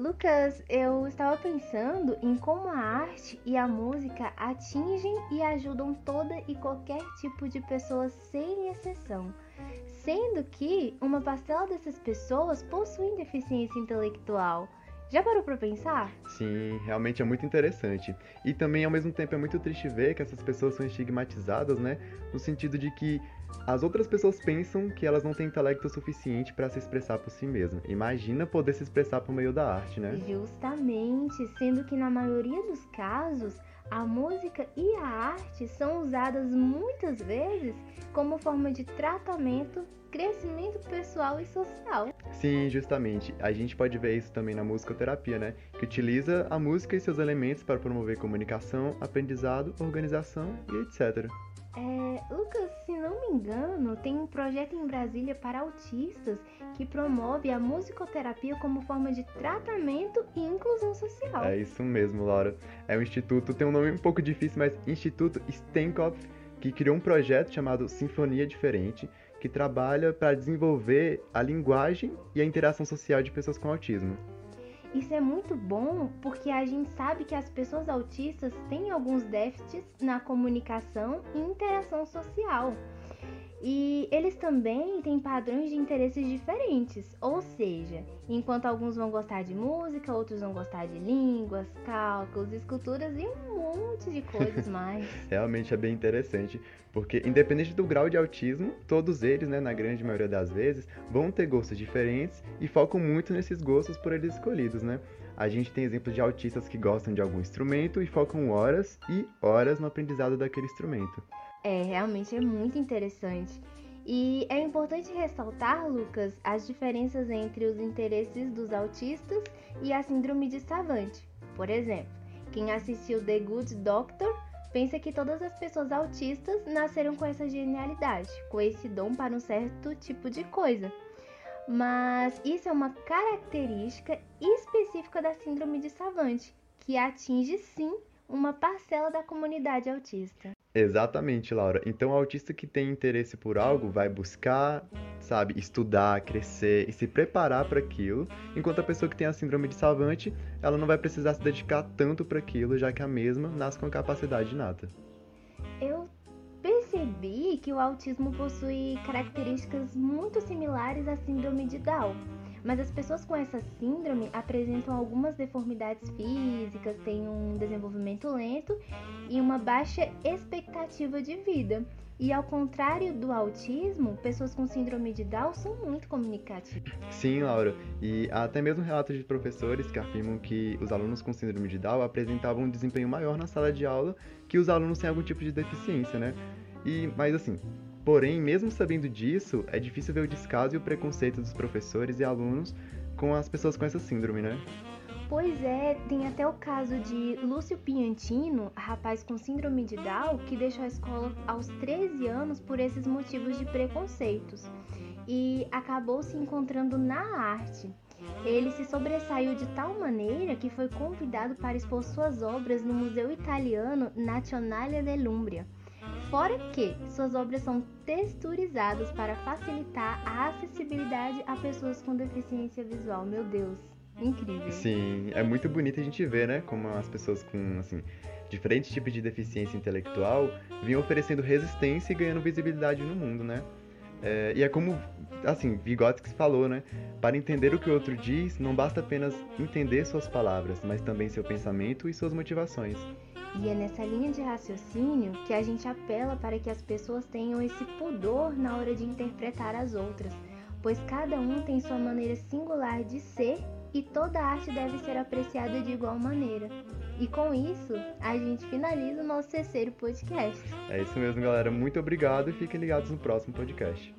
Lucas, eu estava pensando em como a arte e a música atingem e ajudam toda e qualquer tipo de pessoa sem exceção, sendo que uma parcela dessas pessoas possuem deficiência intelectual. Já parou para pensar? Sim, realmente é muito interessante. E também, ao mesmo tempo, é muito triste ver que essas pessoas são estigmatizadas, né? No sentido de que as outras pessoas pensam que elas não têm intelecto suficiente para se expressar por si mesmas. Imagina poder se expressar por meio da arte, né? Justamente, sendo que na maioria dos casos, a música e a arte são usadas muitas vezes como forma de tratamento crescimento pessoal e social. Sim, justamente. A gente pode ver isso também na musicoterapia, né? Que utiliza a música e seus elementos para promover comunicação, aprendizado, organização e etc. É, Lucas, se me engano, tem um projeto em Brasília para autistas que promove a musicoterapia como forma de tratamento e inclusão social. É isso mesmo, Laura. É um instituto, tem um nome um pouco difícil, mas Instituto Stenkopf, que criou um projeto chamado Sinfonia Diferente, que trabalha para desenvolver a linguagem e a interação social de pessoas com autismo. Isso é muito bom porque a gente sabe que as pessoas autistas têm alguns déficits na comunicação e interação social. E eles também têm padrões de interesses diferentes, ou seja, enquanto alguns vão gostar de música, outros vão gostar de línguas, cálculos, esculturas e um monte de coisas mais. Realmente é bem interessante, porque independente do grau de autismo, todos eles, né, na grande maioria das vezes, vão ter gostos diferentes e focam muito nesses gostos por eles escolhidos, né? A gente tem exemplos de autistas que gostam de algum instrumento e focam horas e horas no aprendizado daquele instrumento. É, realmente é muito interessante. E é importante ressaltar, Lucas, as diferenças entre os interesses dos autistas e a síndrome de Savant. Por exemplo, quem assistiu The Good Doctor pensa que todas as pessoas autistas nasceram com essa genialidade, com esse dom para um certo tipo de coisa. Mas isso é uma característica específica da síndrome de Savant, que atinge sim uma parcela da comunidade autista. Exatamente, Laura. Então, o autista que tem interesse por algo vai buscar, sabe, estudar, crescer e se preparar para aquilo, enquanto a pessoa que tem a síndrome de Savante, ela não vai precisar se dedicar tanto para aquilo, já que a mesma nasce com a capacidade nata. Eu percebi que o autismo possui características muito similares à síndrome de Down. Mas as pessoas com essa síndrome apresentam algumas deformidades físicas, têm um desenvolvimento lento e uma baixa expectativa de vida. E ao contrário do autismo, pessoas com síndrome de Down são muito comunicativas. Sim, Laura. E há até mesmo relatos de professores que afirmam que os alunos com síndrome de Down apresentavam um desempenho maior na sala de aula que os alunos sem algum tipo de deficiência, né? E, mas assim, Porém, mesmo sabendo disso, é difícil ver o descaso e o preconceito dos professores e alunos com as pessoas com essa síndrome, né? Pois é, tem até o caso de Lúcio Piantino, rapaz com síndrome de Down, que deixou a escola aos 13 anos por esses motivos de preconceitos e acabou se encontrando na arte. Ele se sobressaiu de tal maneira que foi convidado para expor suas obras no Museu Italiano Nazionale dell'Umbria Fora que suas obras são texturizadas para facilitar a acessibilidade a pessoas com deficiência visual. Meu Deus, incrível. Sim, é muito bonito a gente ver, né, como as pessoas com, assim, diferentes tipos de deficiência intelectual vinham oferecendo resistência e ganhando visibilidade no mundo, né? É, e é como, assim, Vygotsky falou, né? Para entender o que o outro diz, não basta apenas entender suas palavras, mas também seu pensamento e suas motivações. E é nessa linha de raciocínio que a gente apela para que as pessoas tenham esse pudor na hora de interpretar as outras, pois cada um tem sua maneira singular de ser e toda arte deve ser apreciada de igual maneira. E com isso, a gente finaliza o nosso terceiro podcast. É isso mesmo, galera. Muito obrigado e fiquem ligados no próximo podcast.